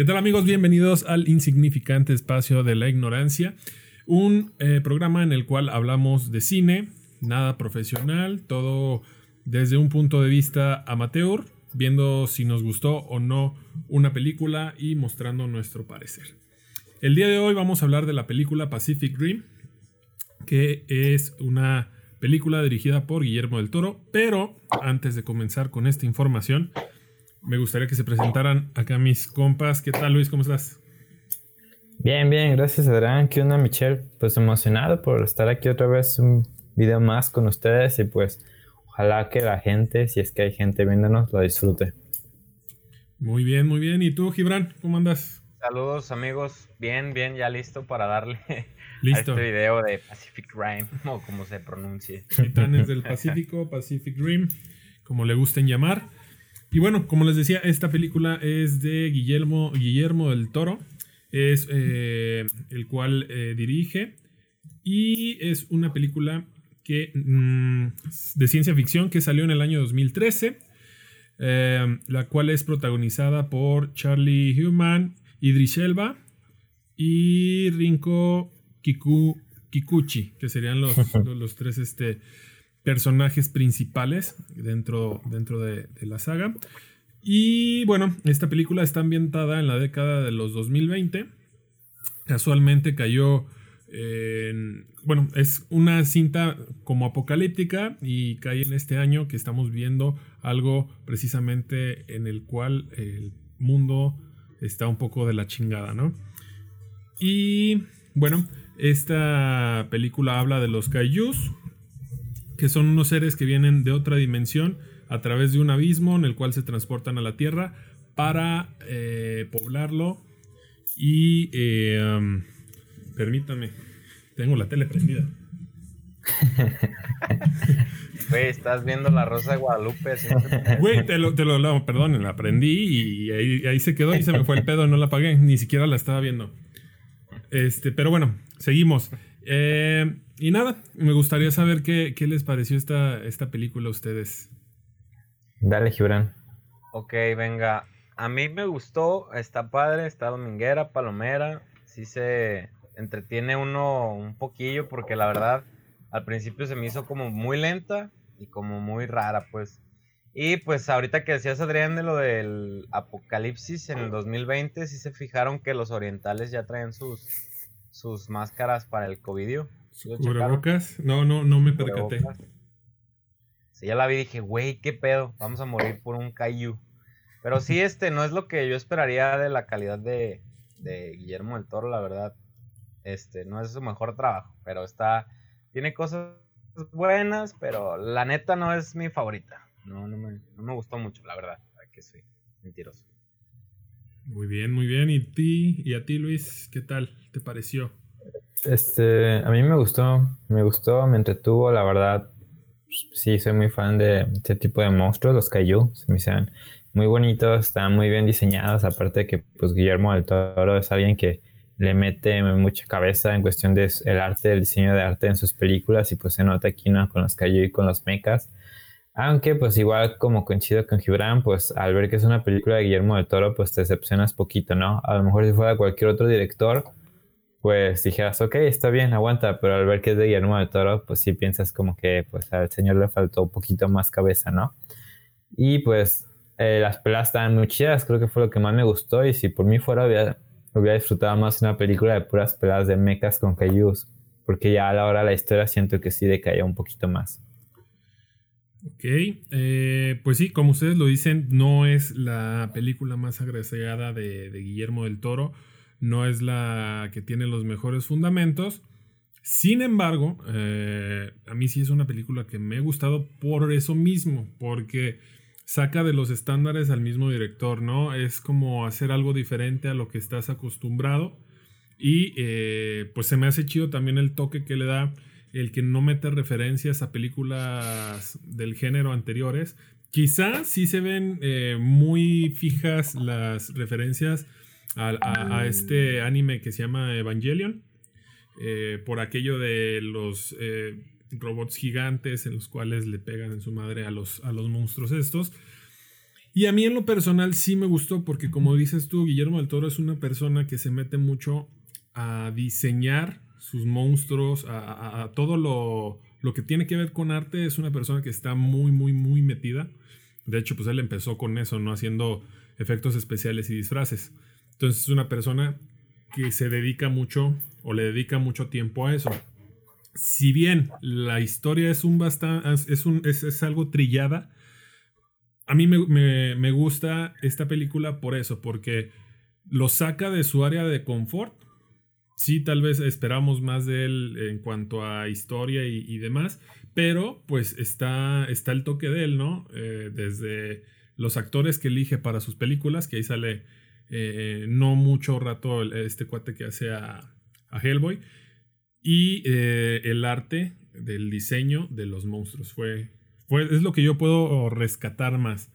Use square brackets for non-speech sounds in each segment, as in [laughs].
¿Qué tal amigos? Bienvenidos al insignificante espacio de la ignorancia, un eh, programa en el cual hablamos de cine, nada profesional, todo desde un punto de vista amateur, viendo si nos gustó o no una película y mostrando nuestro parecer. El día de hoy vamos a hablar de la película Pacific Rim, que es una película dirigida por Guillermo del Toro, pero antes de comenzar con esta información, me gustaría que se presentaran acá mis compas. ¿Qué tal, Luis? ¿Cómo estás? Bien, bien, gracias Adrián. ¿Qué onda, Michelle? Pues emocionado por estar aquí otra vez un video más con ustedes y pues ojalá que la gente, si es que hay gente viéndonos, lo disfrute. Muy bien, muy bien. ¿Y tú, Gibran? ¿Cómo andas? Saludos amigos, bien, bien, ya listo para darle [laughs] listo. a este video de Pacific Rim, [laughs] o como se pronuncie. Titanes del Pacífico, Pacific Rim, como le gusten llamar. Y bueno, como les decía, esta película es de Guillermo, Guillermo del Toro, es eh, el cual eh, dirige. Y es una película que, mm, de ciencia ficción que salió en el año 2013, eh, la cual es protagonizada por Charlie Human, Idris Elba y Rinko Kiku, Kikuchi, que serían los, [laughs] los tres este, personajes principales dentro, dentro de, la saga. Y bueno, esta película está ambientada en la década de los 2020. Casualmente cayó en... Bueno, es una cinta como apocalíptica y cae en este año que estamos viendo algo precisamente en el cual el mundo está un poco de la chingada, ¿no? Y bueno, esta película habla de los kaijus, que son unos seres que vienen de otra dimensión a través de un abismo en el cual se transportan a la Tierra para eh, poblarlo. Y eh, permítame, tengo la tele prendida. [laughs] Güey, estás viendo la Rosa de Guadalupe. Güey, te lo, te lo, perdón, la prendí y ahí, ahí, se quedó y se me fue el pedo, no la apagué, ni siquiera la estaba viendo. Este, pero bueno, seguimos. Eh, y nada, me gustaría saber qué, les pareció esta, esta película a ustedes. Dale, Gibran. Ok, venga. A mí me gustó, está padre, está dominguera, palomera. Sí se entretiene uno un poquillo porque la verdad al principio se me hizo como muy lenta y como muy rara, pues. Y pues ahorita que decías Adrián de lo del apocalipsis en el 2020, sí se fijaron que los orientales ya traen sus sus máscaras para el COVID. ¿Cubrebocas? No, no, no me percaté. Sí, ya la vi y dije, güey, qué pedo, vamos a morir por un Caillou. Pero sí, este no es lo que yo esperaría de la calidad de, de Guillermo del Toro, la verdad. Este, no es su mejor trabajo, pero está, tiene cosas buenas, pero la neta no es mi favorita. No, no me, no me gustó mucho, la verdad, que soy mentiroso. Muy bien, muy bien. ¿Y ti, y a ti, Luis, qué tal te pareció? Este, a mí me gustó, me gustó, me entretuvo, la verdad. Sí, soy muy fan de este tipo de monstruos, los Kaiju, se me hicieron muy bonitos, están muy bien diseñados, aparte de que pues Guillermo del Toro es alguien que le mete mucha cabeza en cuestión del el arte, el diseño de arte en sus películas y pues se nota aquí ¿no? con los Kaiju y con los mechas. Aunque pues igual como coincido con Gibran, pues al ver que es una película de Guillermo del Toro, pues te decepcionas poquito, ¿no? A lo mejor si fuera cualquier otro director, pues dijeras, ok, está bien, aguanta, pero al ver que es de Guillermo del Toro, pues sí piensas como que pues al señor le faltó un poquito más cabeza, ¿no? Y pues eh, las pelas estaban muy chidas, creo que fue lo que más me gustó y si por mí fuera hubiera, hubiera disfrutado más una película de puras peladas de mechas con cayús, porque ya a la hora de la historia siento que sí decaía un poquito más. Ok, eh, pues sí, como ustedes lo dicen, no es la película más agraciada de, Guillermo del Toro, no es la que tiene los mejores fundamentos. Sin embargo, eh, a mí sí es una película que me ha gustado por eso mismo, porque saca de los estándares al mismo director, ¿no? Es como hacer algo diferente a lo que estás acostumbrado y eh, pues se me hace chido también el toque que le da el que no mete referencias a películas del género anteriores. Quizás sí se ven eh, muy fijas las referencias a, este anime que se llama Evangelion, eh, por aquello de los eh, robots gigantes en los cuales le pegan en su madre a los, a los monstruos estos. Y a mí en lo personal sí me gustó porque como dices tú, Guillermo del Toro es una persona que se mete mucho a diseñar sus monstruos, a, todo lo, lo, que tiene que ver con arte. Es una persona que está muy, muy, muy metida. De hecho, pues él empezó con eso, ¿no? Haciendo efectos especiales y disfraces. Entonces es una persona que se dedica mucho o le dedica mucho tiempo a eso. Si bien la historia es un bastante, es, un, es, algo trillada, a mí me, gusta esta película por eso, porque lo saca de su área de confort. Sí, tal vez esperamos más de él en cuanto a historia y, demás, pero pues está, está el toque de él, ¿no? Eh, desde los actores que elige para sus películas, que ahí sale eh, no mucho rato este cuate que hace a, Hellboy. Y eh, el arte del diseño de los monstruos. Fue, fue, es lo que yo puedo rescatar más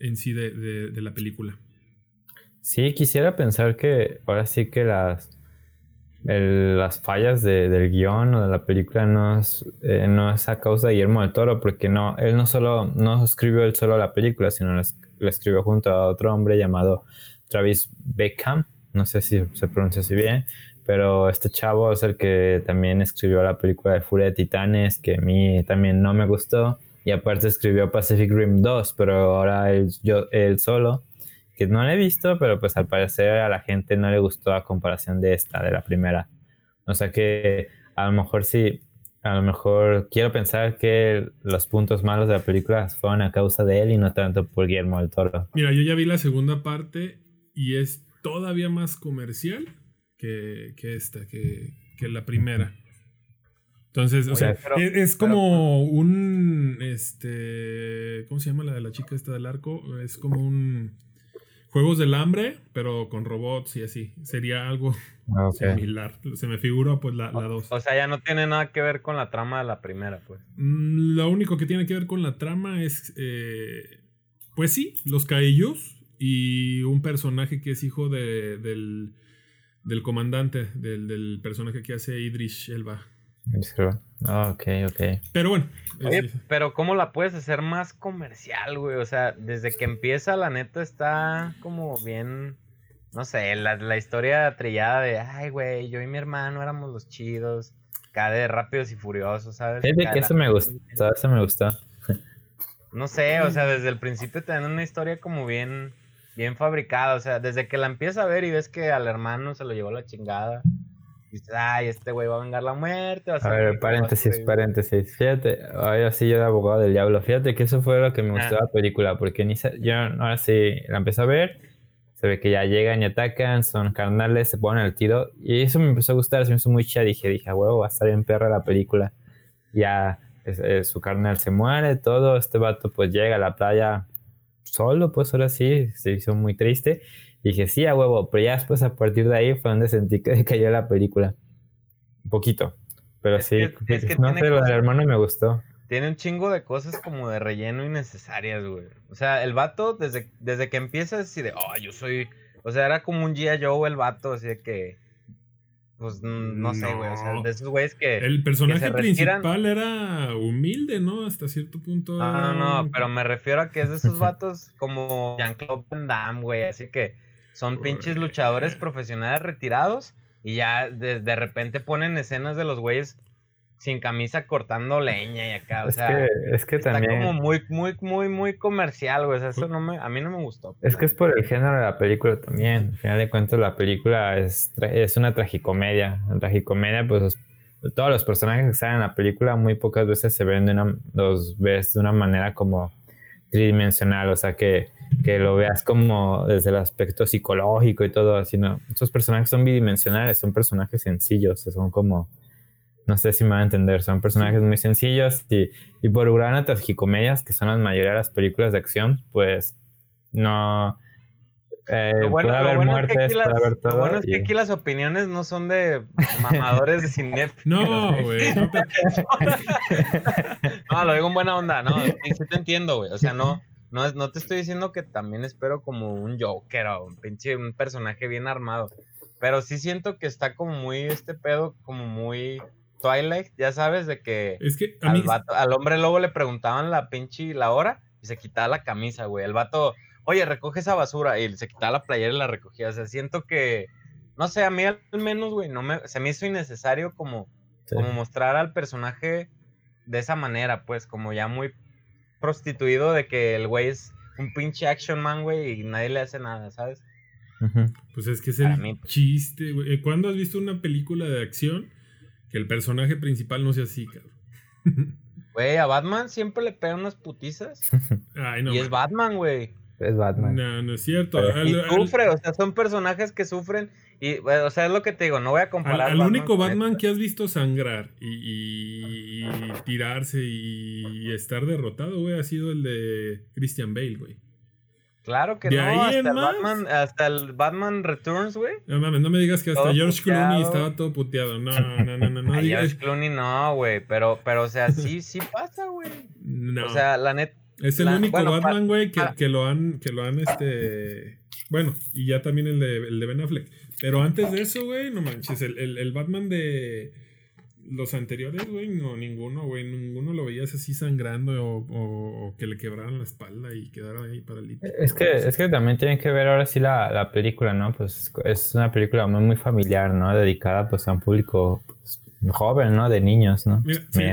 en sí de, la película. Sí, quisiera pensar que ahora sí que las, las fallas del guion o de la película no es, eh, no es a causa de Guillermo del Toro, porque no, él no solo no escribió él solo la película, sino lo escribió junto a otro hombre llamado Travis Beckham, no sé si se pronuncia así bien, pero este chavo es el que también escribió la película de Furia de Titanes, que a mí también no me gustó, y aparte escribió Pacific Rim 2, pero ahora él, yo, él solo, que no lo he visto, pero pues al parecer a la gente no le gustó a comparación de esta, de la primera. O sea que a lo mejor sí, a lo mejor quiero pensar que los puntos malos de la película fueron a causa de él y no tanto por Guillermo del Toro. Mira, yo ya vi la segunda parte y es todavía más comercial que, esta, que, la primera. Entonces, o, sea, es, como un, este, ¿cómo se llama la de la chica esta del arco? Es como un Juegos del Hambre, pero con robots y así. Sería algo ah, similar. Se me figura pues la 2. O, sea, ya no tiene nada que ver con la trama de la primera, pues. Mm, lo único que tiene que ver con la trama es, eh, pues sí, los Kaijus y un personaje que es hijo de, del, del comandante, del, del, personaje que hace Idris Elba. Ah, ok, ok. Pero bueno. pero ¿cómo la puedes hacer más comercial, güey? O sea, desde que empieza, la neta está como bien. No sé, la, la historia trillada de, ay, güey, yo y mi hermano éramos los chidos. Cada de rápidos y furiosos, ¿sabes? Es de que eso me gustó, eso me gustó. No sé, o sea, desde el principio te dan una historia como bien bien fabricada. O sea, desde que la empiezas a ver y ves que al hermano se lo llevó la chingada. Dices, ay, este güey va a vengar la muerte. a, ver, paréntesis, paréntesis. Fíjate, ahora sí yo de abogado del diablo. Fíjate que eso fue lo que me gustó de la película. Porque ni yo ahora sí la empecé a ver. Se ve que ya llegan y atacan, son carnales, se ponen el tiro. Y eso me empezó a gustar, se me hizo muy chida. Dije, dije, huevo, va a estar bien perra la película. Ya su carnal se muere, todo. Este vato pues llega a la playa solo, pues ahora sí, se hizo muy triste. Y dije, sí, a huevo, pero ya después a partir de ahí fue donde sentí que [laughs] cayó la película. Un poquito. Pero sí, no sé, lo del hermano me gustó. Tiene un chingo de cosas como de relleno innecesarias, güey. O sea, el vato, desde, desde que empieza, así de, oh, yo soy. O sea, era como un G.I. Joe el vato, así de que pues no, sé, güey. O sea, de esos güeyes que. El personaje principal era humilde, ¿no? Hasta cierto punto. No, no, no, pero me refiero a que es de esos vatos como Jean-Claude Van Damme, güey. Así que son pinches luchadores profesionales retirados y ya de, de repente ponen escenas de los güeyes sin camisa cortando leña y acá, o sea, es que está como muy, muy, muy, muy comercial, güey, o sea, eso no me, a mí no me gustó. Es que es por el género de la película también, al final de cuentas la película es, es una tragicomedia, la tragicomedia, pues todos los personajes que salen en la película muy pocas veces se ven de una, los ves de una manera como tridimensional, o sea, que, que lo veas como desde el aspecto psicológico y todo, así, ¿no? Estos personajes son bidimensionales, son personajes sencillos, son como no sé si me va a entender, son personajes muy sencillos y, y por una tragicomedias, que son la mayoría de las películas de acción, pues no... Eh, puede haber muertes, puede haber todo. Lo bueno es que aquí las opiniones no son de mamadores de cine. [laughs] No, güey. No, [laughs] no, lo digo en buena onda, no. Sí, te entiendo, güey. O sea, no, no, no te estoy diciendo que también espero como un Joker o un pinche un personaje bien armado. Pero sí siento que está como muy este pedo, como muy Twilight, ya sabes, de que, al, hombre lobo le preguntaban la pinche la hora y se quitaba la camisa, güey. El vato, oye, recoge esa basura y se quitaba la playera y la recogía. O sea, siento que, no sé, a mí al menos, güey, no me, se me hizo innecesario como, como mostrar al personaje de esa manera, pues, como ya muy prostituido de que el güey es un pinche action man, güey, y nadie le hace nada, ¿sabes? Pues es que es el pues. chiste, güey. Eh, ¿Cuándo has visto una película de acción que el personaje principal no sea así, cabrón? [laughs] Güey, a Batman siempre le pegan unas putizas. [laughs] Ay, no, y es Batman, güey. Es Batman. No, no es cierto. y sufre, o sea, son personajes que sufren. Y, o sea, es lo que te digo, no voy a comparar. Al, único Batman que has visto sangrar y, y tirarse y estar derrotado, güey, ha sido el de Christian Bale, güey. Claro que no, hasta el, Batman, hasta el, Batman, Returns, güey. No mames, no me digas que hasta George Clooney estaba todo puteado. No, no, no, no. no [laughs] George Clooney no, güey. Pero, pero, o sea, sí, sí pasa, güey. [laughs] No. O sea, la net. Es el único Batman, güey, que, que, lo han, que lo han, este. Bueno, y ya también el de, el de Ben Affleck. Pero antes de eso, güey, no manches, el, el, el Batman de los anteriores, güey, no, ninguno, güey, ninguno lo veías así sangrando o, que le quebraran la espalda y quedara ahí paralítico. Es que, es que también tienen que ver ahora sí la, película, ¿no? Pues es una película muy, muy familiar, ¿no? Dedicada pues a un público pues, joven, ¿no? De niños, ¿no?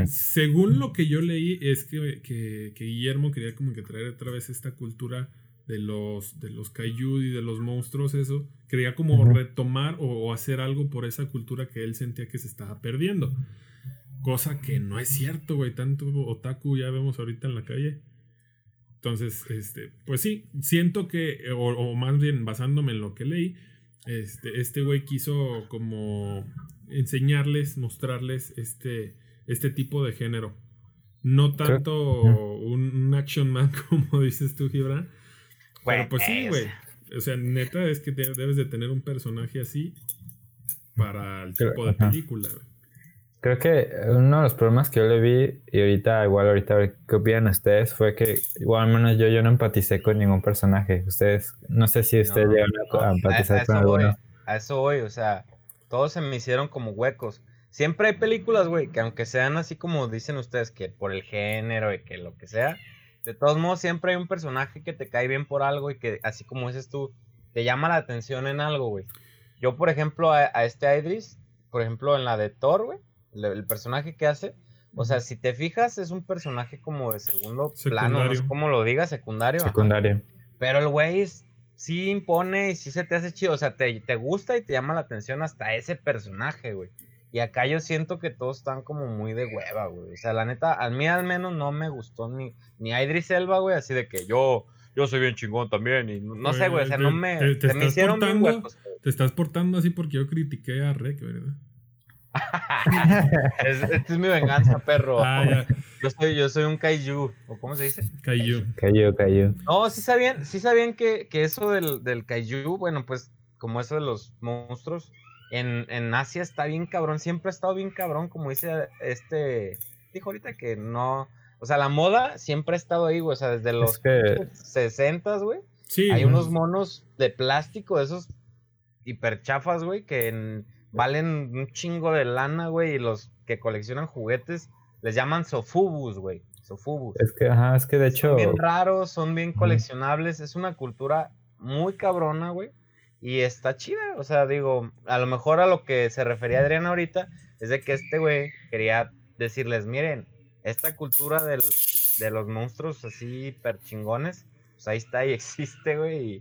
según lo que yo leí es que, que, que Guillermo quería como que traer otra vez esta cultura de los, de los kaiju y de los monstruos, eso, quería como retomar o, hacer algo por esa cultura que él sentía que se estaba perdiendo. Cosa que no es cierto, güey. Tanto otaku ya vemos ahorita en la calle. Entonces, este, pues sí, siento que, o, más bien basándome en lo que leí, este, este güey quiso como enseñarles, mostrarles este, este tipo de género. No tanto un, action man [laughs] como dices tú, Gibran, pero pues sí, güey. O sea, neta es que debes de tener un personaje así para el tipo de película, güey. Creo que uno de los problemas que yo le vi, y ahorita, igual, ahorita, a ver qué opinan ustedes, fue que, igual, al menos yo, yo no empaticé con ningún personaje. Ustedes, no sé si ustedes llegan a, empatizar con alguno. a eso voy, o sea, todos se me hicieron como huecos. Siempre hay películas, güey, que aunque sean así como dicen ustedes, que por el género y que lo que sea, de todos modos, siempre hay un personaje que te cae bien por algo y que, así como dices tú, te llama la atención en algo, güey. Yo, por ejemplo, a, este Idris, por ejemplo, en la de Thor, güey, el, personaje que hace, o sea, si te fijas, es un personaje como de segundo plano, no sé cómo lo digas, secundario. Secundario. Pero el güey sí impone y sí se te hace chido, o sea, te, te gusta y te llama la atención hasta ese personaje, güey. Y acá yo siento que todos están como muy de hueva, güey. O sea, la neta, a mí al menos no me gustó ni, ni Idris Elba, güey, así de que yo, yo soy bien chingón también. Y no, sé, güey, o sea, no me. Te, me hicieron portando, Te estás portando así porque yo critiqué a Rek, ¿verdad? [laughs] esta es mi venganza, perro. Ah, yo, soy, yo soy un kaiju, ¿o cómo se dice? Kaiju. Kaiju, kaiju. No, sí sabían, sí sabían que, que eso del, del kaiju, bueno, pues como eso de los monstruos, en, en, Asia está bien cabrón, siempre ha estado bien cabrón, como dice este, dijo ahorita que no, o sea, la moda siempre ha estado ahí, güey, o sea, desde los que... 60, güey. Sí, Hay unos monos de plástico, esos hiperchafas, güey, que valen un chingo de lana, güey, y los que coleccionan juguetes les llaman sofubus, güey. Sofubus. Es que, ajá, es que de hecho. Son bien raros, son bien coleccionables, es una cultura muy cabrona, güey. Y está chida, o sea, digo, a lo mejor a lo que se refería Adrián ahorita es de que este güey quería decirles, miren, esta cultura del, de los monstruos así hiper chingones, pues ahí está y [laughs] existe, güey, y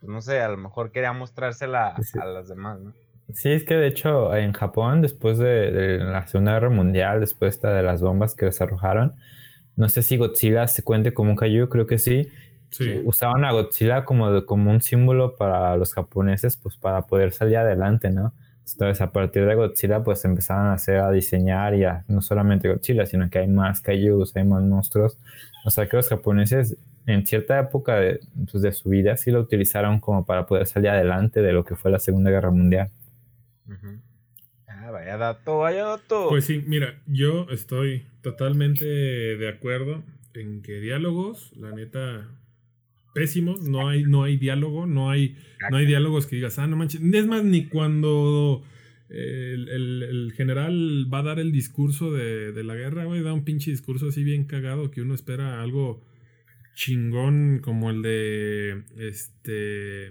pues no sé, a lo mejor quería mostrársela a las demás, ¿no? Sí, es que de hecho en Japón, después de, la Segunda Guerra Mundial, después de las bombas que les arrojaron, no sé si Godzilla se cuente como un kaiju, creo que sí, Usaban a Godzilla como, como un símbolo para los japoneses, pues para poder salir adelante, ¿no? Entonces, a partir de Godzilla, pues empezaron a hacer, a diseñar y no solamente Godzilla, sino que hay más kaijus, hay más monstruos. O sea que los japoneses, en cierta época de, pues, de su vida, sí lo utilizaron como para poder salir adelante de lo que fue la Segunda Guerra Mundial. Ah, vaya dato, vaya dato. Pues sí, mira, yo estoy totalmente de acuerdo en que diálogos, la neta, pésimos, no hay, no hay diálogo, no hay, no hay diálogos que digas, ah, no manches. Es más, ni cuando el, general va a dar el discurso de, la guerra, güey, da un pinche discurso así bien cagado que uno espera algo chingón como el de este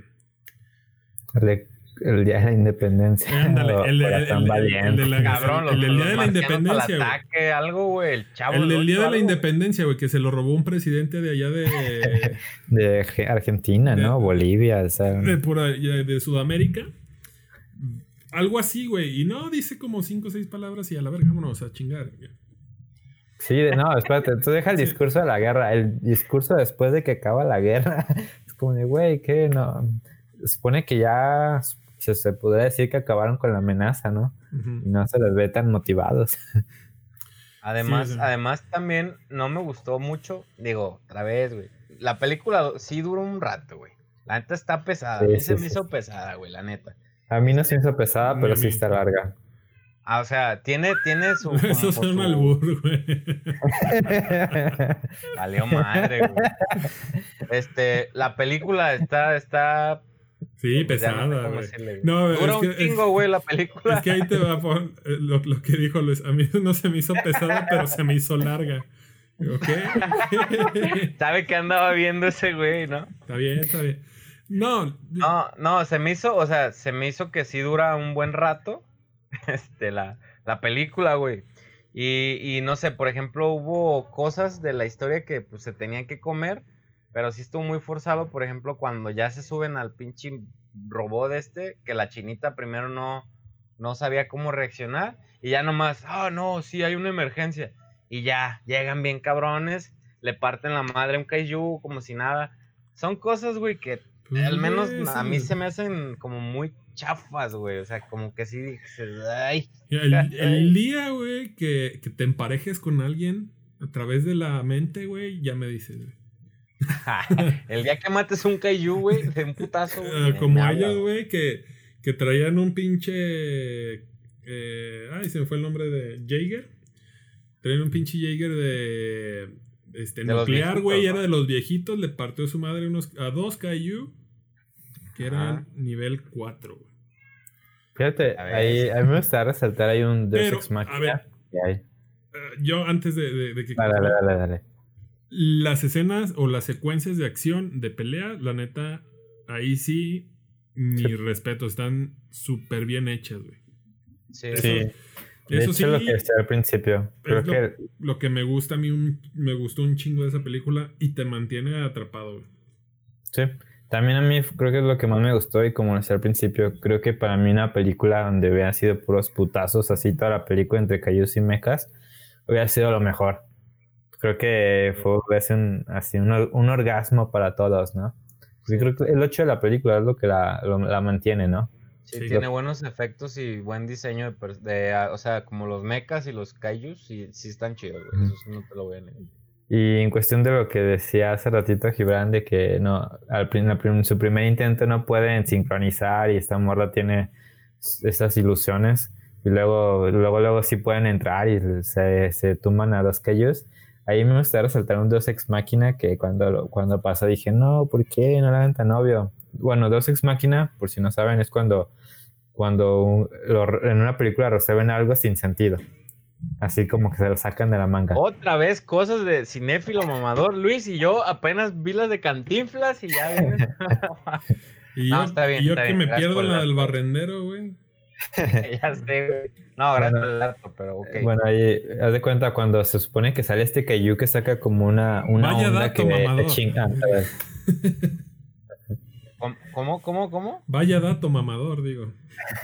el, de, el día de la independencia. Ándale, el, de, el, el, de la, Cabrón, los, el del día de la independencia, al güey. ataque, algo, güey. El chavo. El del día de la algo. independencia, güey, que se lo robó un presidente de allá de, [laughs] De Ge- Argentina, De- ¿no? Bolivia, o sea. de, por allá de Sudamérica. Algo así, güey. Y no, dice como cinco o seis palabras y a la verga, vámonos a chingar. Sí, de- no, espérate, tú deja el discurso de la guerra. El discurso después de que acaba la guerra [laughs] es como de, güey, ¿qué? No. Se supone que ya se, se podría decir que acabaron con la amenaza, ¿no? Y no se les ve tan motivados. [laughs] Además, Sí, sí. además también no me gustó mucho. Digo, otra vez, güey. La película sí duró un rato, güey. La neta está pesada. Sí, a mí sí, se me hizo pesada, güey, la neta. A mí no se hizo pesada, pero sí está larga. Ah, o sea, tiene, tiene su. [laughs] Eso es un albur, güey. [laughs] Valió madre, güey. Este, la película está, está. Sí, pues, pesada, güey. No, Dura es un que, chingo, güey, la película. es que ahí te va por eh, lo, lo que dijo Luis. A mí no se me hizo pesada, pero se me hizo larga. ¿Ok? [laughs] Sabe que andaba viendo ese güey, ¿no? está bien, está bien. No, No, no, se me hizo, o sea, se me hizo que sí dura un buen rato. [laughs] Este, la, la película, güey. Y, y no sé, por ejemplo, hubo cosas de la historia que pues se tenían que comer, pero sí estuvo muy forzado, por ejemplo, cuando ya se suben al pinche robot este, que la chinita primero no, no sabía cómo reaccionar, y ya nomás, ah, no, sí, hay una emergencia. Y ya, llegan bien cabrones, le parten la madre a un kaiju como si nada. Son cosas, güey, que pues, al menos a mí se me hacen como muy chafas, güey. O sea, como que sí dices, ay. El, [laughs] el día, güey, que, que te emparejes con alguien a través de la mente, güey, ya me dices, güey. [laughs] el día que mates un kaiju, güey, de un putazo. me- como ellos, güey, que, que traían un pinche. eh, ay, se me fue el nombre de Jaeger. Traían un pinche Jaeger de. Este, De nuclear, güey, ¿no? era de los viejitos. Le partió su madre unos, a dos Kaiju. Que eran Ajá. nivel 4, güey. Fíjate, A ver. ahí, a mí me gustaría resaltar ahí un Deus Ex a Machina ver. que hay. Eh, yo, antes de, de- de que. Dale, dale, dale, dale. Las escenas o las secuencias de acción de pelea, la neta, ahí sí, mi Sí. respeto, están súper bien hechas, güey. Sí, Eso- Sí. De Eso hecho, sí, lo que decía al principio. Creo lo- que lo que me gusta a mí, un- me gustó un chingo de esa película y te mantiene atrapado, güey. Sí, también a mí creo que es lo que más me gustó y como decía al principio, creo que para mí una película donde hubiera sido puros putazos así toda la película entre cayus y mechas hubiera sido lo mejor. Creo que fue sido un, así un, un orgasmo para todos, ¿no? Porque creo que el 8 de la película es lo que la, lo- la mantiene, ¿no? Sí, Sí. tiene buenos efectos y buen diseño de, de, ah, o sea, como los mechas y los kaijus, sí, sí están chidos, güey. Eso sí no te lo voy a negar. Y en cuestión de lo que decía hace ratito Gibran, de que no, al prim- su primer intento no pueden sincronizar y esta morra tiene s- esas ilusiones y luego, luego, luego sí pueden entrar y se, se tumban a los ellos. Ahí me gustaría resaltar un Deus Ex Máquina que cuando, lo- cuando pasó dije, no, ¿por qué no la hagan tan obvio? Bueno, Deus Ex Máquina, por si no saben, es cuando, cuando un- lo- en una película resuelven algo sin sentido. Así como que se lo sacan de la manga. Otra vez cosas de cinéfilo mamador. Luis y yo apenas vi las de cantinflas y ya. [laughs] Y No, yo, está bien, y yo está que bien, me pierdo la del barrendero, güey. [laughs] ya sé, güey. No, gracias Bueno. por el dato, pero ok. Bueno, ahí, haz de cuenta cuando se supone que sale este Kaiju que saca como una, una Vaya onda dato, que mamador. chinga. [laughs] ¿Cómo, ¿Cómo? ¿Cómo? Vaya dato mamador, digo.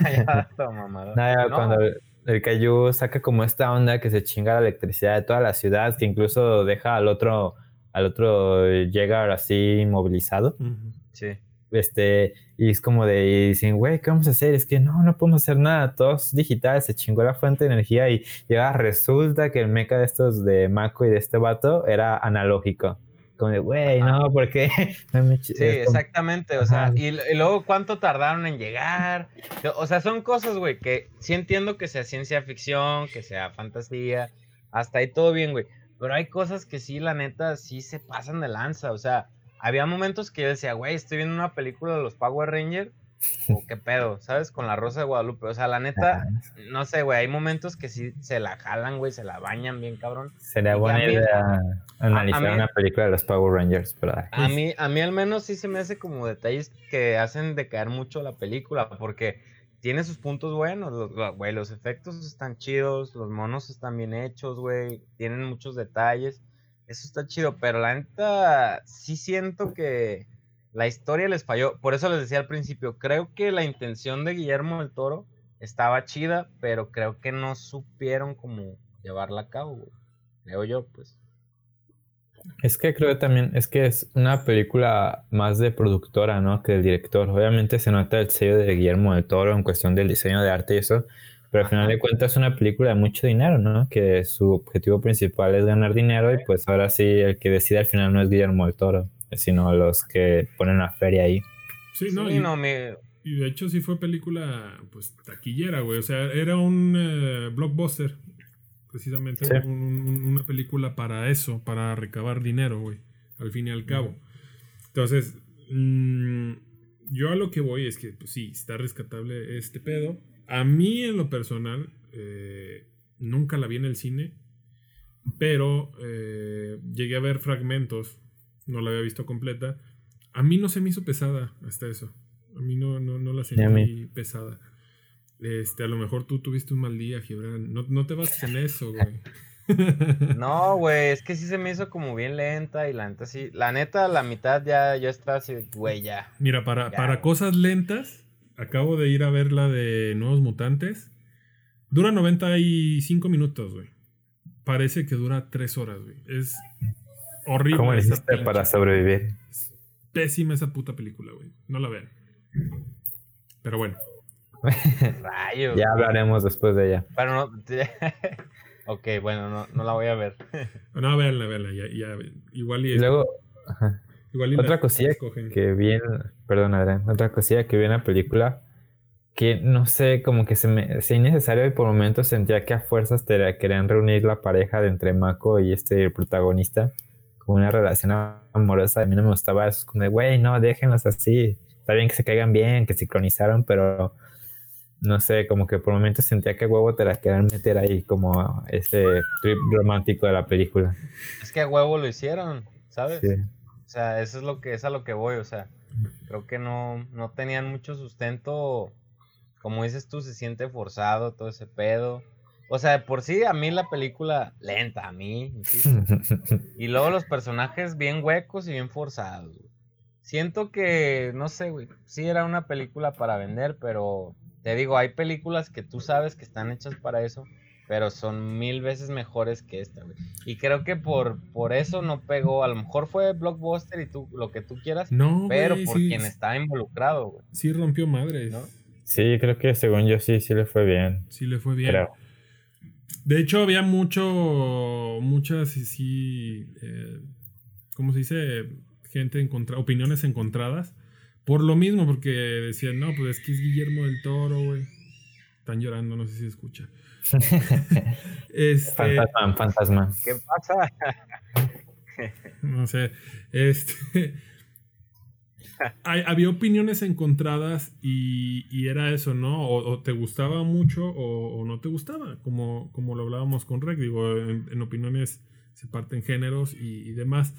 [laughs] ya, mamador. Nada, No, cuando el, el Kaiju saca como esta onda que se chinga la electricidad de toda la ciudad, que incluso deja al otro, al otro llegar así inmovilizado. Sí. Este, y es como de, y dicen, güey, ¿qué vamos a hacer? Es que no, no podemos hacer nada, todos digitales, se chingó la fuente de energía y ya resulta que el mecha de estos de Mako y de este vato era analógico. Como de, güey, no, ¿por qué? [laughs] No me ch- Sí, exactamente, o sea, y, y luego cuánto tardaron en llegar, o sea, son cosas, güey, que sí entiendo que sea ciencia ficción, que sea fantasía, hasta ahí todo bien, güey, pero hay cosas que sí, la neta, sí se pasan de lanza, o sea, había momentos que yo decía, güey, estoy viendo una película de los Power Rangers, o qué pedo, ¿sabes? Con la Rosa de Guadalupe. O sea, la neta, no sé, güey, hay momentos que sí se la jalan, güey, se la bañan bien, cabrón. Sería buena idea analizar una película de los Power Rangers, ¿verdad? A mí, a mí al menos sí se me hace como detalles que hacen decaer mucho la película, porque tiene sus puntos buenos, los, güey, los efectos están chidos, los monos están bien hechos, güey, tienen muchos detalles, eso está chido, pero la neta sí siento que la historia les falló. Por eso les decía al principio, creo que la intención de Guillermo del Toro estaba chida, pero creo que no supieron cómo llevarla a cabo, creo yo, pues. Es que creo también, es que es una película más de productora, ¿no? Que del director. Obviamente se nota el sello de Guillermo del Toro en cuestión del diseño de arte y eso, pero al final de cuentas es una película de mucho dinero, ¿no? Que su objetivo principal es ganar dinero y pues ahora sí el que decide al final no es Guillermo del Toro sino los que ponen la feria ahí. Sí, no, y, y de hecho sí fue película, pues, taquillera, güey. O sea, era un eh, blockbuster, precisamente. una película para eso, para recabar dinero, güey. Al fin y al cabo. Entonces, mm, yo a lo que voy es que, pues sí, está rescatable este pedo. A mí, en lo personal, eh, nunca la vi en el cine, pero eh, llegué a ver fragmentos no la había visto completa. A mí no se me hizo pesada hasta eso. A mí no, no, no la sentí pesada. Este, a lo mejor tú tuviste un mal día, Gibran. No, no te bases en eso, güey. [laughs] No, güey, es que sí se me hizo como bien lenta y la neta sí. La neta, la mitad ya, ya está así, güey, ya. Mira, para, para cosas lentas, acabo de ir a ver la de Nuevos Mutantes. Dura 95 minutos, güey. Parece que dura 3 horas, güey. Es Horrible. ¿Cómo hiciste para sobrevivir? Pésima esa puta película, güey. No la vean. Pero bueno. [laughs] Rayos. Ya hablaremos después de ella. Pero no. [laughs] ok, bueno, no, no, la voy a ver. [laughs] no, véanla, véanla. Ya, ya, igual y. Luego. Igual y otra cosilla que vi en. Perdón, Adrián. Otra cosilla que vi en la película. Que no sé, como que se me. Innecesario y por momentos sentía que a fuerzas te querían reunir la pareja de entre Mako y este protagonista una relación amorosa. A mí no me gustaba eso. Como de, güey, no, déjenlos así. Está bien que se caigan bien, que sincronizaron, pero no sé, como que por momentos sentía que huevo te la querían meter ahí como ese trip romántico de la película. Es que a huevo lo hicieron, ¿sabes? O sea, eso es lo que es a lo que voy, o sea, creo que no, no tenían mucho sustento. Como dices tú, se siente forzado todo ese pedo. O sea, por sí, a mí la película lenta, a mí. [laughs] y luego los personajes bien huecos y bien forzados. Siento que, no sé, güey, sí era una película para vender, pero te digo, hay películas que tú sabes que están hechas para eso, pero son mil veces mejores que esta, güey. Y creo que por, por eso no pegó, a lo mejor fue blockbuster y tú, lo que tú quieras, no, pero por quien está involucrado, güey. Sí rompió madres. ¿no? Sí, creo que según yo sí, sí le fue bien. Sí le fue bien. De hecho, había mucho, muchas, sí, eh, ¿cómo se dice? Gente encontrada, opiniones encontradas. Por lo mismo, porque decían, no, pues es que es Guillermo del Toro, güey. Están llorando, no sé si se escucha. [laughs] este, fantasma, fantasma. ¿Qué pasa? no sé. Este había opiniones encontradas y, era eso, ¿no? O, te gustaba mucho o, no te gustaba, como, como lo hablábamos con Rec, digo, en, opiniones se parten géneros y, demás.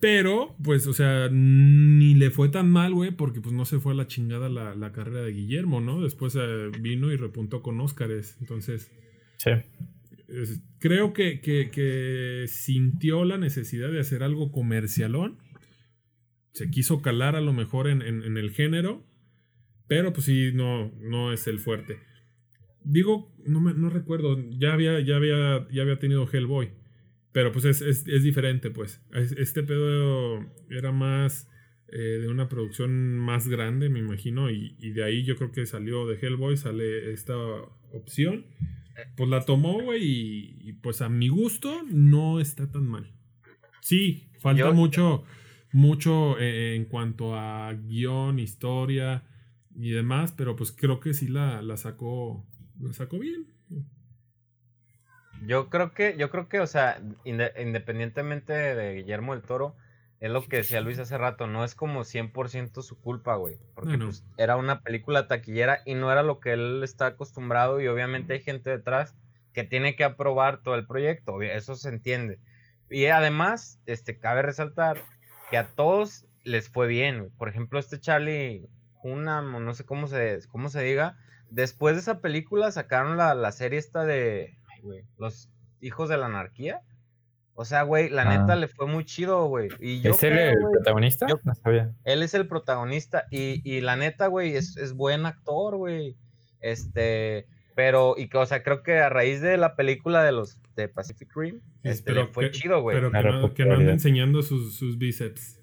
Pero, pues, o sea, ni le fue tan mal, güey, porque pues no se fue a la chingada la, carrera de Guillermo, ¿no? Después eh, vino y repuntó con Óscares, entonces... Sí. creo que, que sintió la necesidad de hacer algo comercialón se quiso calar a lo mejor en, el género, pero pues sí, no, no es el fuerte. Digo, no, me, no recuerdo, ya había, ya, había, ya había tenido Hellboy, pero pues es, diferente, pues. Este pedo era más eh, de una producción más grande, me imagino, y, de ahí yo creo que salió de Hellboy, sale esta opción. Pues la tomó, güey, y, pues a mi gusto no está tan mal. Sí, falta mucho mucho eh, en cuanto a guion, historia y demás, pero pues creo que sí la, la sacó, la sacó bien. Yo creo que, yo creo que, o sea, independientemente de Guillermo del Toro, es lo que decía Luis hace rato, no es como 100% su culpa, güey. Porque No, no. pues, era una película taquillera y no era lo que él está acostumbrado y obviamente hay gente detrás que tiene que aprobar todo el proyecto, eso se entiende. Y además, este, cabe resaltar que a todos les fue bien. güey. Por ejemplo, este Charlie o no sé cómo se, cómo se diga, después de esa película sacaron la, la serie esta de ay, güey, Los Hijos de la Anarquía. O sea, güey, la Ah. neta le fue muy chido, güey. Y yo ¿Es él creo, el güey, protagonista? yo- No sabía. él es el protagonista y, y la neta, güey, es, es buen actor, güey. Este, pero, y que, o sea, creo que a raíz de la película de los de Pacific Rim, Sí, este, le fue que- chido, güey. Pero que no, que no anda enseñando sus, sus bíceps.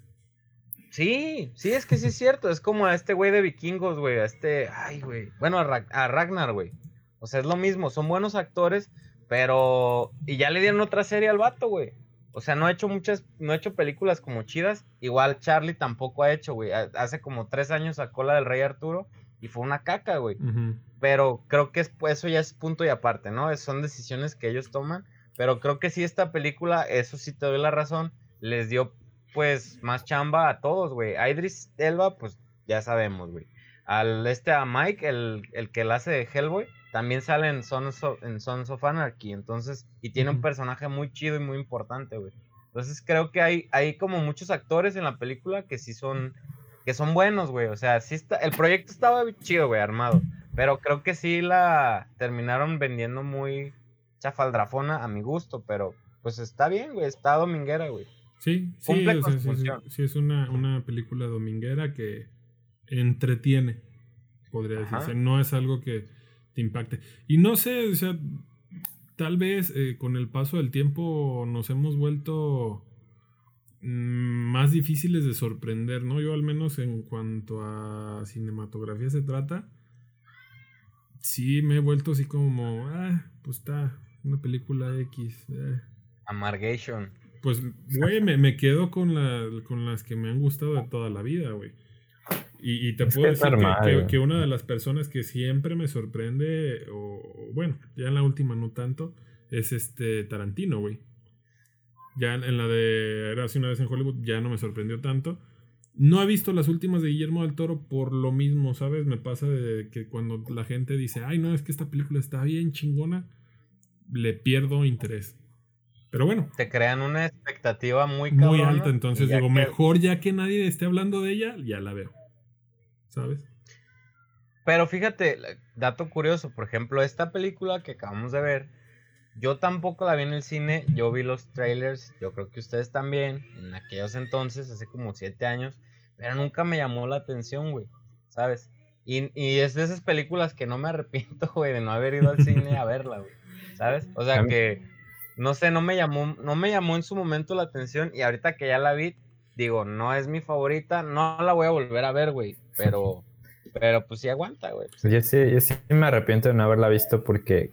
Sí, sí, es que sí es cierto. Es como a este güey de vikingos, güey. A este, ay, güey. Bueno, a, Ra- a Ragnar, güey. O sea, es lo mismo. Son buenos actores, pero. Y ya le dieron otra serie al vato, güey. O sea, no ha hecho muchas, no ha hecho películas como chidas. Igual Charlie tampoco ha hecho, güey. Ha- Hace como tres años sacó la del Rey Arturo y fue una caca, güey. Pero creo que es, pues, eso ya es punto y aparte, ¿no? Es- Son decisiones que ellos toman. Pero creo que sí, esta película, eso sí te doy la razón, les dio, pues, más chamba a todos, güey. A Idris Elba, pues, ya sabemos, güey. Al este, a Mike, el, el que la hace de Hellboy, también sale en Sons of, en Sons of Anarchy. Entonces, y tiene un personaje muy chido y muy importante, güey. Entonces, creo que hay, hay como muchos actores en la película que sí son, que son buenos, güey. O sea, sí está, el proyecto estaba chido, güey, armado. Pero creo que sí la terminaron vendiendo muy chafaldrafona a mi gusto, pero pues está bien, güey, está dominguera, güey. Sí, sí, Cumple o con sea, su sí, sí, función. sí, es una, una película dominguera que entretiene, podría Ajá. decirse. No es algo que te impacte. Y no sé, o sea, tal vez eh, con el paso del tiempo nos hemos vuelto mm, más difíciles de sorprender, ¿no? Yo al menos en cuanto a cinematografía se trata, sí me he vuelto así como, ah, pues está, una película X. eh. Amargation. Pues, güey, me, me quedo con, la, con las que me han gustado de toda la vida, güey. Y, y te Es puedo que decir que- que, una de las personas que siempre me sorprende, o bueno, ya en la última no tanto, es este Tarantino, güey. Ya en, en la de Era así una vez en Hollywood ya no me sorprendió tanto. No he visto las últimas de Guillermo del Toro por lo mismo, ¿sabes? Me pasa de que cuando la gente dice, ay, no, es que esta película está bien chingona, le pierdo interés. Pero bueno, Te crean una expectativa muy muy alta, entonces digo, que- mejor ya que nadie esté hablando de ella, ya la veo. ¿Sabes? Pero fíjate, dato curioso, por ejemplo, esta película que acabamos de ver, yo tampoco la vi en el cine, yo vi los trailers, yo creo que ustedes también, en aquellos entonces, hace como siete años, pero nunca me llamó la atención, güey, ¿sabes? Y, y es de esas películas que no me arrepiento, [laughs] güey, de no haber ido al cine a verla, güey, ¿sabes? O sea que, no sé, no me llamó, no me llamó en su momento la atención y ahorita que ya la vi, digo, no es mi favorita, no la voy a volver a ver, güey, [laughs] pero... Pero pues sí aguanta, güey. Pues yo sí, yo sí me arrepiento de no haberla visto porque,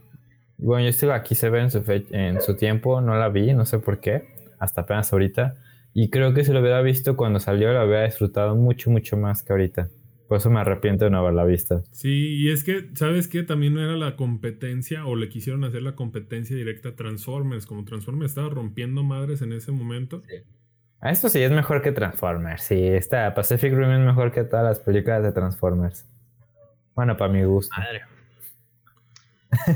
bueno, yo estuve aquí, se ve en su, fe- en su tiempo, no la vi, no sé por qué, hasta apenas ahorita. Y creo que si lo hubiera visto cuando salió, lo hubiera disfrutado mucho, mucho más que ahorita. Por eso me arrepiento de no haberla visto. Sí, y es que, ¿sabes qué? También era la competencia, o le quisieron hacer la competencia directa a Transformers. Como Transformers estaba rompiendo madres en ese momento. Ah, Esto sí es mejor que Transformers. Sí, esta Pacific Rim es mejor que todas las películas de Transformers. Bueno, para mi gusto. Madre.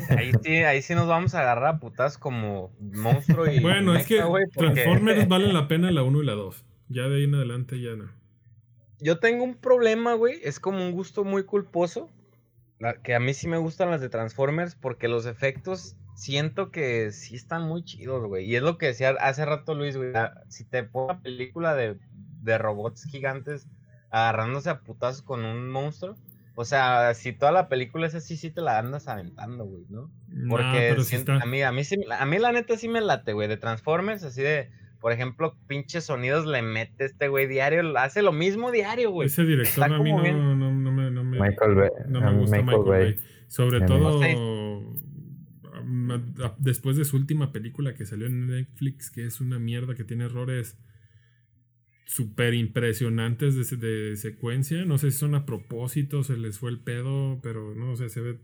Ahí sí, ahí sí nos vamos a agarrar a putas como monstruo y. Bueno, es que porque Transformers [laughs] valen la pena la 1 y la 2. Ya de ahí en adelante ya no. Yo tengo un problema, güey. Es como un gusto muy culposo. la- que a mí sí me gustan las de Transformers porque los efectos siento que sí están muy chidos, güey. Y es lo que decía hace rato Luis, güey. Si te pongo una película de, de robots gigantes agarrándose a putazos con un monstruo. O sea, si toda la película es así, sí te la andas aventando, güey, ¿no? Porque siento- a, mí, a, mí sí- a mí la neta sí me late, güey, de Transformers, así de, por ejemplo, pinches sonidos le mete este güey diario, hace lo mismo diario, güey. Ese director está a mí como no, bien- no, no me, no me, Michael Bay. no me gusta Michael Michael Bay. Bay. Sobre todo a- después de su última película que salió en Netflix, que es una mierda que tiene errores súper impresionantes de, se- de secuencia. No sé si son a propósito, se les fue el pedo, pero no sé, se ve.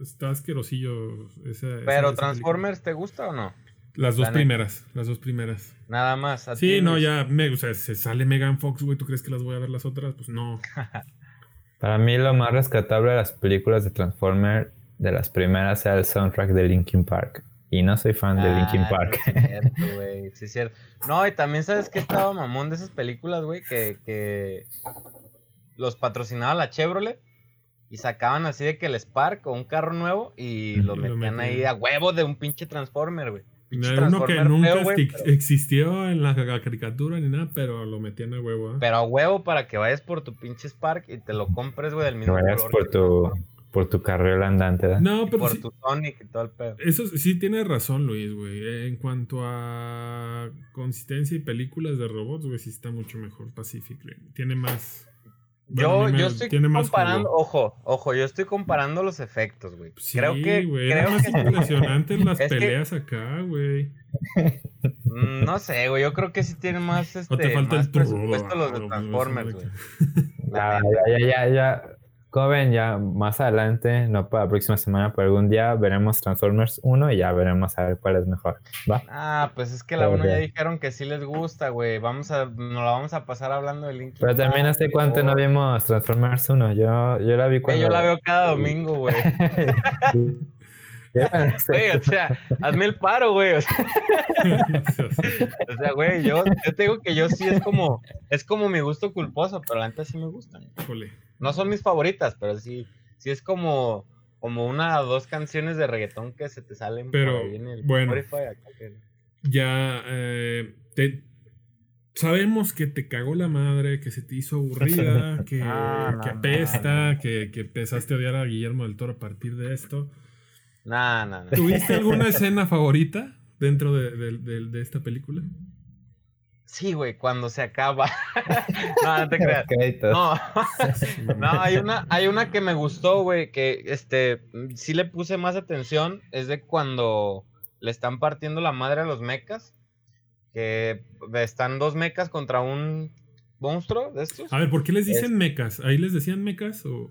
Está asquerosillo esa. esa- Pero esa Transformers, ¿te gusta o no? Las dos La neta. primeras, las dos primeras. Nada más. a Sí, no, ya, me, o sea, se sale Megan Fox, güey, ¿tú crees que las voy a ver las otras? Pues no. [laughs] Para mí lo más rescatable de las películas de Transformer de las primeras era el soundtrack de Linkin Park. Y no soy fan de Linkin Ah, Park. Sí, es cierto, [laughs] güey. Sí, es cierto. No, y también sabes que estaba mamón de esas películas, güey, que, que los patrocinaba la Chevrolet y sacaban así de que el Spark o un carro nuevo y lo metían ahí a huevo de un pinche Transformer, güey. Pinche Uno que nunca feo, pero- existió en la caricatura ni nada, pero lo metían a huevo, ¿ah? Pero a huevo para que vayas por tu pinche Spark y te lo compres, güey, del Que mismo vayas color por que tu, por tu carriola andante, ¿verdad? No, y pero por sí- tu Sonic y todo el pedo. Eso sí tiene razón, Luis, güey. En cuanto a consistencia y películas de robots, güey, sí está mucho mejor Pacific Rim. Tiene más. Yo, bueno, me- yo estoy tiene comparando, ojo, ojo, yo estoy comparando los efectos, güey. Sí, creo que, güey. creo más que- impresionante las [laughs] Es que- peleas acá, güey. Mm, No sé, güey. Yo creo que sí tienen más, este, No te falta más el turbo. presupuesto los de Transformers, güey. [laughs] ya, ya, ya, ya. Como ven, ya más adelante, no para la próxima semana, pero algún día veremos Transformers 1 y ya veremos a ver cuál es mejor. ¿Va? Ah, pues es que la Pero uno ya ya. dijeron que sí les gusta, güey. Vamos a, nos la vamos a pasar hablando de Linkin Pero también hace cuánto no vimos Transformers 1. Yo, yo la vi cuando. Yo la veo cada domingo, güey. [laughs] [laughs] Güey, o sea, hazme el paro, güey. O sea, [laughs] o sea, güey, yo, yo te digo que yo sí es como, es como mi gusto culposo, pero la neta sí me gustan. Híjole. No son mis favoritas, pero sí, sí es como, como una o dos canciones de reggaetón que se te salen Pero, por ahí en el bueno. Spotify acá que- Ya eh, te- sabemos que te cagó la madre, que se te hizo aburrida, [laughs] que, Ah, no, que no, apesta, que, que empezaste a odiar a Guillermo del Toro a partir de esto. Nah, nah, nah. ¿Tuviste alguna [laughs] escena favorita dentro de, de- de- de esta película? Sí, güey, cuando se acaba. [laughs] no, no te creas. No, [laughs] [laughs] no, hay una, hay una que me gustó, güey, que este sí le puse más atención. Es de cuando le están partiendo la madre a los mecas. Que están dos mecas contra un monstruo de estos. A ver, ¿por qué les dicen mecas? ¿Ahí les decían mecas o...?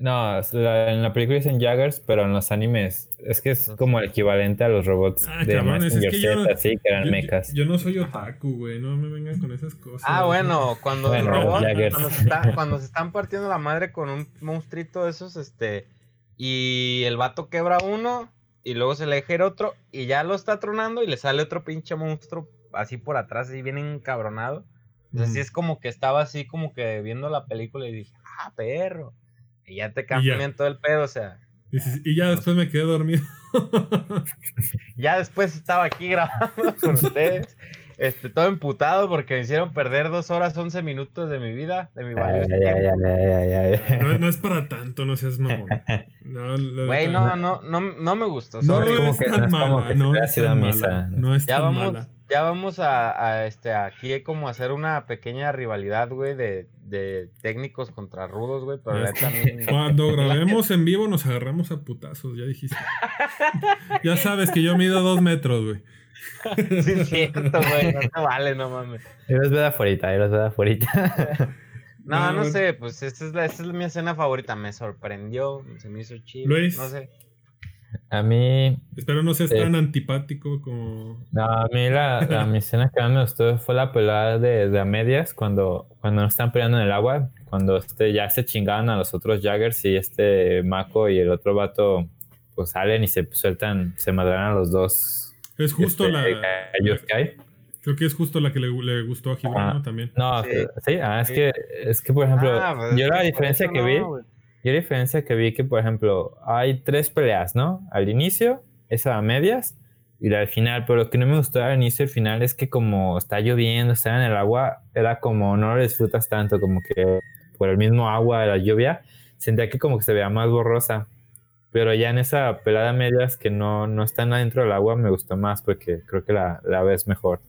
No, la- en la película dicen Jaggers, pero en los animes es que es como el equivalente a los robots Ah, de cabrones, es que yo así que eran Yo, mechas. yo no soy otaku, güey, no me vengan con esas cosas. Ah, bueno, cuando el Bueno, robot, Jaggers. cuando se, está- cuando se están partiendo la madre con un monstruito de esos, este, y el vato quebra uno, y luego se le deja otro, y ya lo está tronando, y le sale otro pinche monstruo así por atrás, así bien encabronado. Entonces, sí Ujú. es como que estaba así, como que viendo la película, y dije, ah, perro. Y ya te cambian todo el pedo, o sea. Y ya después me quedé dormido. [laughs] Ya después estaba aquí grabando [laughs] con ustedes, este, todo emputado porque me hicieron perder dos horas, once minutos de mi vida, de mi valioso. No, no es para tanto, no seas mamón. [laughs] No, Güey, no, no, no, no me gustó. No es no tan es como mala, no es tan mala. No es ya tan vamos, mala. ya vamos a, a, este aquí como hacer una pequeña rivalidad, güey, de, de técnicos contra rudos, güey, pero la Es neta a mí- Cuando [laughs] grabemos en vivo nos agarramos a putazos, ya dijiste. [laughs] ya sabes que yo mido dos metros, güey. [laughs] Sí, es cierto, güey, no te vale, no mames. Yo los veo de afuera, yo los veo de afuera. No, no No. sé, pues esta es, la, esta es mi escena favorita, me sorprendió, se me hizo chido, Luis. no sé. A mí, Espero no seas Eh. tan antipático como. no, a mí la, la mi [laughs] escena que más me gustó fue la pelea de, de a medias cuando, cuando no están peleando en el agua, cuando este, ya se chingaban a los otros Jaggers y este Mako y el otro vato pues salen y se sueltan, se madran a los dos. Es justo este, la. hay. Creo que es justo la que le, le gustó a Gibran, Ah. ¿no? También. No, Sí. sí, ah, es Sí. que, es que por ejemplo, Ah, pues, yo la diferencia que no, vi. Yo diferencia que vi que, por ejemplo, hay tres peleas, ¿no? Al inicio, esa a medias, y la al final, pero lo que no me gustó al inicio y al final es que como está lloviendo, está en el agua, era como no lo disfrutas tanto, como que por el mismo agua de la lluvia, sentía que como que se veía más borrosa. Pero ya en esa pelada medias que no, no están adentro del agua me gustó más porque creo que la, la ves mejor.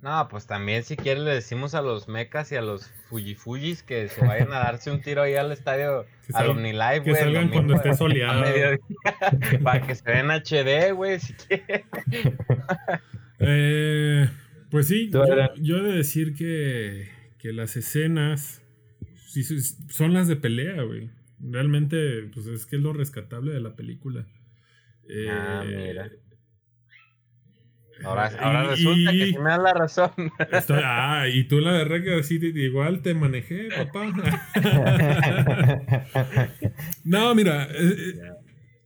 No, pues también si quieres le decimos a los mecas y a los fujifujis que se vayan a darse un tiro ahí al estadio, [laughs] Que al que güey. el salgan cuando esté soleado. [laughs] para que se vean HD, güey, si. [laughs] Eh, pues sí, yo, he de decir que, que las escenas sí, son las de pelea, güey. Realmente, pues es que es lo rescatable de la película. Eh, Ah, mira. Ahora, ahora resulta que sí me da la razón. [laughs] ah, y tú la de Record City igual te manejé, papá. [laughs] no, mira, eh, eh,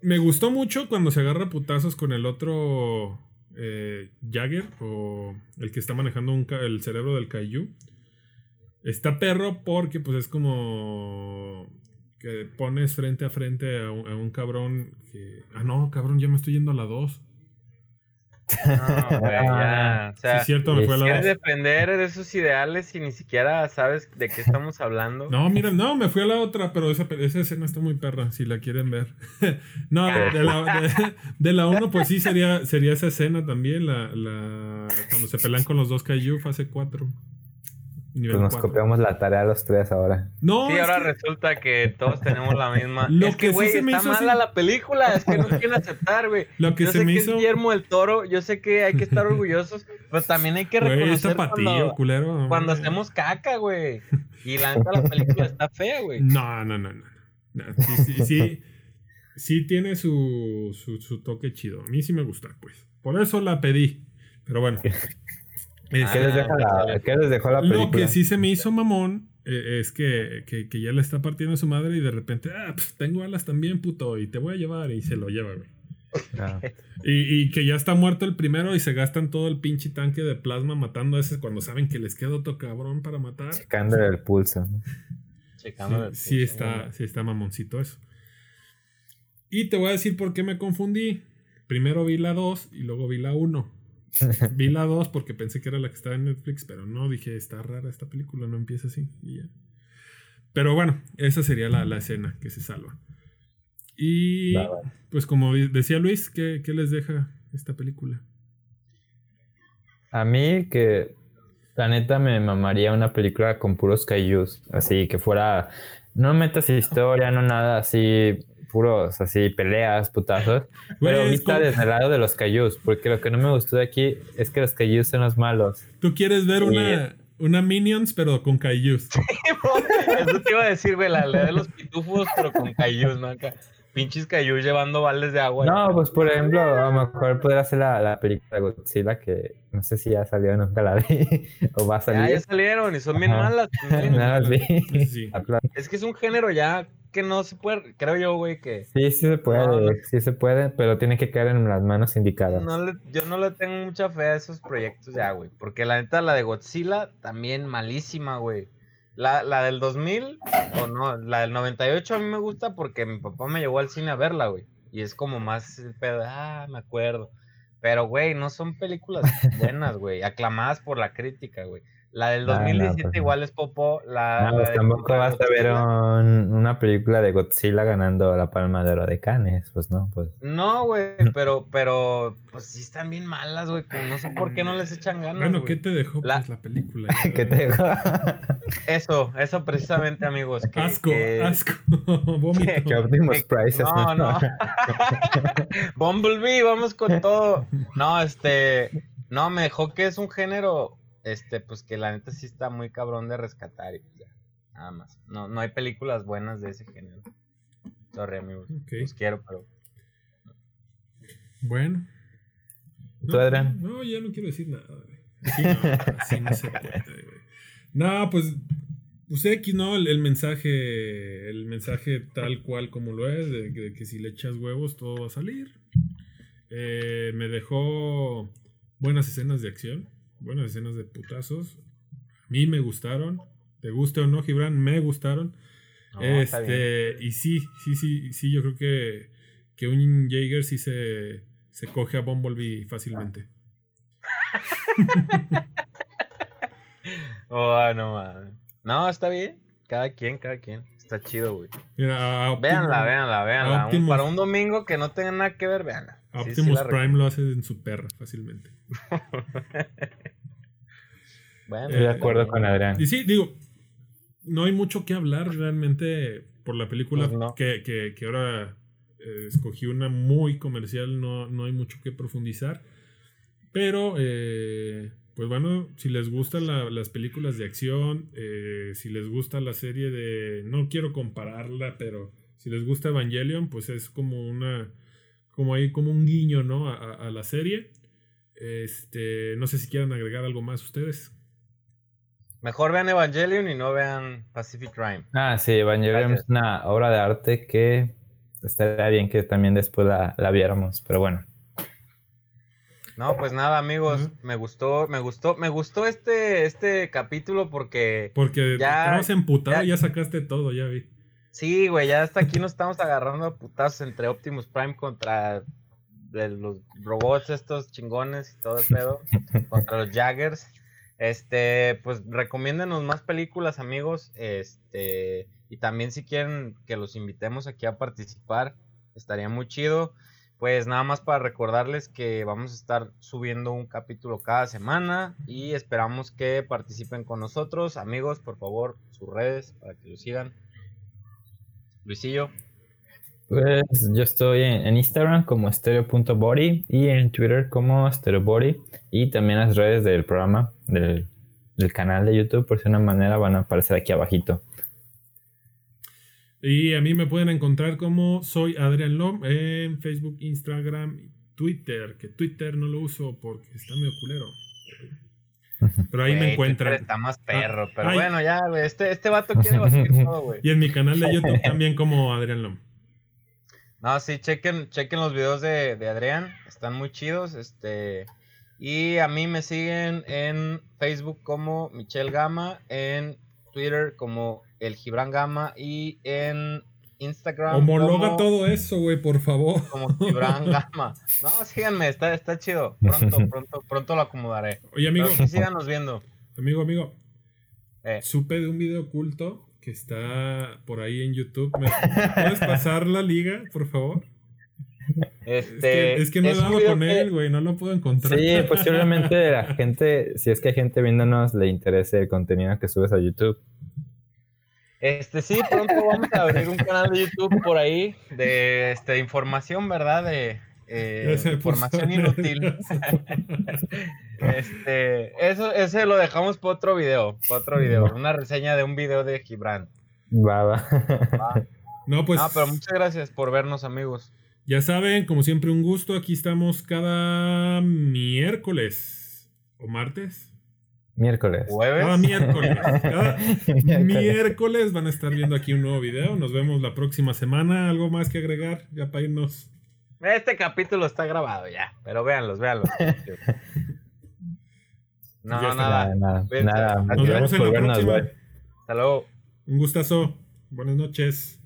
me gustó mucho cuando se agarra putazos con el otro eh, Jagger o el que está manejando el cerebro del Kaiju. Está perro porque pues es como que pones frente a frente a un, cabrón que... Ah, no, cabrón, ya me estoy yendo a la 2. No, güey, [laughs] ya. O sea, sí, es cierto, me fue la Quieres depender de esos ideales y ni siquiera sabes de qué estamos hablando. No, mira, no, me fui a la otra, pero esa, esa escena está muy perra, si la quieren ver. [laughs] no, de, la, de, la 1, pues sí, sería, sería esa escena también, la, la, cuando se pelean con los dos Kaiju, fase 4. Pues nos copiamos la tarea los tres ahora. No, sí, ahora resulta que todos tenemos la misma. [laughs] Lo es que, güey, está mala la película. Es que no [laughs] quieren aceptar, güey. Lo que yo se sé me que hizo... es Guillermo del Toro. Yo sé que hay que estar [laughs] orgullosos. pero también hay que reconocer cuando, culero, cuando hacemos caca, güey. Y la neta, la película está fea, güey. No, no, no, no. sí, sí, sí, sí, tiene su, su, su toque chido. A mí sí me gusta, pues. Por eso la pedí. Pero bueno. ¿Qué, les dejó la película? Lo que sí se me hizo mamón eh, es que, que, ya le está partiendo a su madre y de repente, ah, pues tengo alas también, puto, y te voy a llevar y se lo lleva, güey. Ah. Y, y, que ya está muerto el primero y se gastan todo el pinche tanque de plasma matando a ese cuando saben que les queda otro cabrón para matar. Checando el pulso. Checando sí, el pulso. Sí está, sí está mamoncito eso. Y te voy a decir por qué me confundí. Primero vi la 2 y luego vi la 1. [laughs] Vi la 2 porque pensé que era la que estaba en Netflix, pero no, dije, está rara esta película, no empieza así. Pero bueno, esa sería la, escena que se salva. Y pues como decía Luis, ¿qué, les deja esta película? A mí que la neta me mamaría una película con puros kaijus, así que fuera, no metas historia, no nada así puros así peleas, putazos. pero vista desde el lado de los cayús, porque lo que no me gustó de aquí es que los cayús son los malos. Tú quieres ver una, una Minions, pero con cayús. [laughs] Eso te iba a decir, güey, la de los pitufos, pero con cayús, ¿no? Acá pinches cayú llevando baldes de agua. No, pues por ejemplo, a lo mejor podría ser la, la película Godzilla que no sé si ya salió, nunca la vi. [laughs] o va a salir. Ya, ya salieron y son bien malas. [laughs] Nada, sí. sí. Es que es un género ya que no se puede, creo yo, güey, que... Sí, sí se puede, sí se puede, pero tiene que caer en las manos indicadas. No yo no le tengo mucha fe a esos proyectos ya, güey, porque la neta, la de Godzilla, también malísima, güey. La, la del 2000, o no, la del 98 a mí me gusta porque mi papá me llevó al cine a verla, güey. Y es como más el pedo, ah, me acuerdo. Pero, güey, no son películas [laughs] buenas, güey, aclamadas por la crítica, güey. La del 2017 pues igual es Popo. La, no, pues tampoco vas a ver una película de Godzilla ganando la palma de oro de Cannes, pues no, pues. No, güey, [laughs] pero, pero, pues sí están bien malas, güey. No sé por qué no les echan ganas. Bueno, ¿qué te dejó la, pues, la película? [laughs] ¿Qué te dejó? eso, eso precisamente, amigos. Que, asco, asco. [laughs] Vómito. Que Optimus Price. No, no. Bumblebee, vamos con todo. No, este. No, me dejó que es un género este, pues que la neta sí está muy cabrón de rescatar y pues ya, nada más. No, no hay películas buenas de ese género. Sorry, amigos. Los quiero, pero. Bueno. ¿Tú, Adrián? No, ya no quiero decir nada, no, así no se puede, No, pues. Pues X, ¿no? El, mensaje. El mensaje tal cual como lo es, de, que si le echas huevos todo va a salir. Eh, me dejó buenas escenas de acción buenas escenas de putazos. A mí me gustaron. ¿Te guste o no, Gibran? Me gustaron. este, y sí, sí, sí, sí, yo creo que, que un Jaeger sí se, se coge a Bumblebee fácilmente. [laughs] oh, no, No, está bien. Cada quien, cada quien. Está chido, güey. Mira, véanla, véanla, véanla. para un domingo que no tenga nada que ver, véanla. Optimus Prime lo hace en su perra fácilmente. [laughs] Estoy de acuerdo con Adrián. Y sí, digo, no hay mucho que hablar realmente por la película pues que, que, ahora eh, escogí una muy comercial, no, no hay mucho que profundizar. Pero, eh, pues bueno, si les gustan las películas de acción, eh, si les gusta la serie de... No quiero compararla, pero si les gusta Evangelion, pues es como una... Como ahí, como un guiño, ¿no? A, a la serie. Este, no sé si quieran agregar algo más ustedes. Mejor vean Evangelion y no vean Pacific Crime. Ah, sí, Evangelion es una obra de arte que estaría bien que también después la, la viéramos, pero bueno. No, pues nada, amigos, me gustó, me gustó, me gustó este, este capítulo porque. Porque ya, emputado y ya sacaste todo, ya vi. Sí, güey, ya hasta aquí nos estamos agarrando a putazos entre Optimus Prime contra los robots estos chingones y todo el pedo, [laughs] contra los Jaggers. Este, pues recomiéndenos más películas, amigos. Este, y también si quieren que los invitemos aquí a participar, estaría muy chido. Pues nada más para recordarles que vamos a estar subiendo un capítulo cada semana y esperamos que participen con nosotros. Amigos, por favor, sus redes para que lo sigan. Luisillo. Pues yo estoy en, Instagram como stereo.body y en Twitter como stereobody y también las redes del programa, del, canal de YouTube, por si de una manera van a aparecer aquí abajito. Y a mí me pueden encontrar como soy Adrián Lom en Facebook, Instagram, Twitter, que Twitter no lo uso porque está medio culero. Pero ahí me encuentran. Está más perro, pero bueno, ya, güey. Este, este vato quiere batir [laughs] todo, güey. Y en mi canal de YouTube [laughs] también como Adrián Lom. No, sí, chequen, chequen los videos de, Adrián, están muy chidos, este, y a mí me siguen en Facebook como Michelle Gama, en Twitter como El Gibran Gama y en Instagram. Homologa todo eso, güey, por favor. Como Gibran Gama. No, síganme, está, está chido. Pronto, [laughs] pronto, pronto lo acomodaré. Oye, amigo. síganos viendo. Amigo, amigo. Eh. Supe de un video oculto que está por ahí en YouTube. ¿Me puedes [laughs] pasar la liga, por favor? Este, es, que, no he dado con él, güey, no lo puedo encontrar. Sí, [laughs] posiblemente la gente, si es que hay gente viéndonos, le interese el contenido que subes a YouTube. Este, sí, pronto vamos a abrir un canal de YouTube por ahí de este, información, ¿verdad? De, eh, información inútil. [laughs] este, eso, ese lo dejamos para otro video, para otro video, una reseña de un video de Gibran. Va, va. No, pues. Ah, pero muchas gracias por vernos, amigos. Ya saben, como siempre, un gusto. Aquí estamos cada miércoles o martes. Miércoles. ¿Jueves? Cada miércoles. [laughs] Cada miércoles van a estar viendo aquí un nuevo video. Nos vemos la próxima semana. ¿Algo más que agregar? Ya para irnos. Este capítulo está grabado ya, pero véanlos, véanlos. [laughs] [laughs] no, nada. Nada, nada. Nos vemos en la próxima. Hasta luego. Un gustazo. Buenas noches.